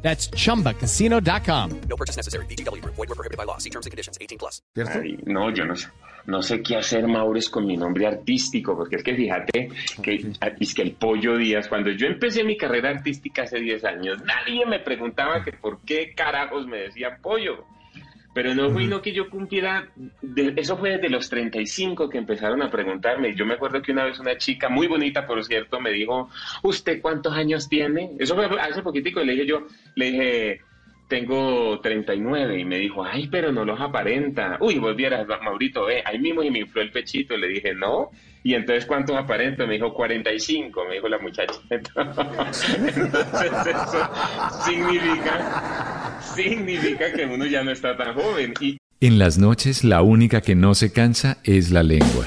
That's chumbacasino.com. No purchase necessary. BGW. Void were prohibited by law. See terms and conditions. 18 plus. Ay, no, yo no sé, no sé qué hacer, Maures, con mi nombre artístico, porque es que fíjate que es que el Pollo Díaz, cuando yo empecé mi carrera artística hace 10 años, nadie me preguntaba que por qué carajos me decía Pollo. Pero no fue no que yo cumpliera, de- eso fue desde los 35 que empezaron a preguntarme. Yo me acuerdo que una vez una chica, muy bonita por cierto, me dijo, ¿usted cuántos años tiene? Eso fue hace poquitico, y le dije yo, le dije, tengo 39 y me dijo, ay, pero no los aparenta. Uy, vos vieras, Maurito, ve, ahí mismo y me infló el pechito. Le dije, no. Y entonces, ¿cuántos aparenta? Me dijo, 45, me dijo la muchacha. Entonces, eso significa, significa que uno ya no está tan joven. Y, En las noches la única que no se cansa es la lengua.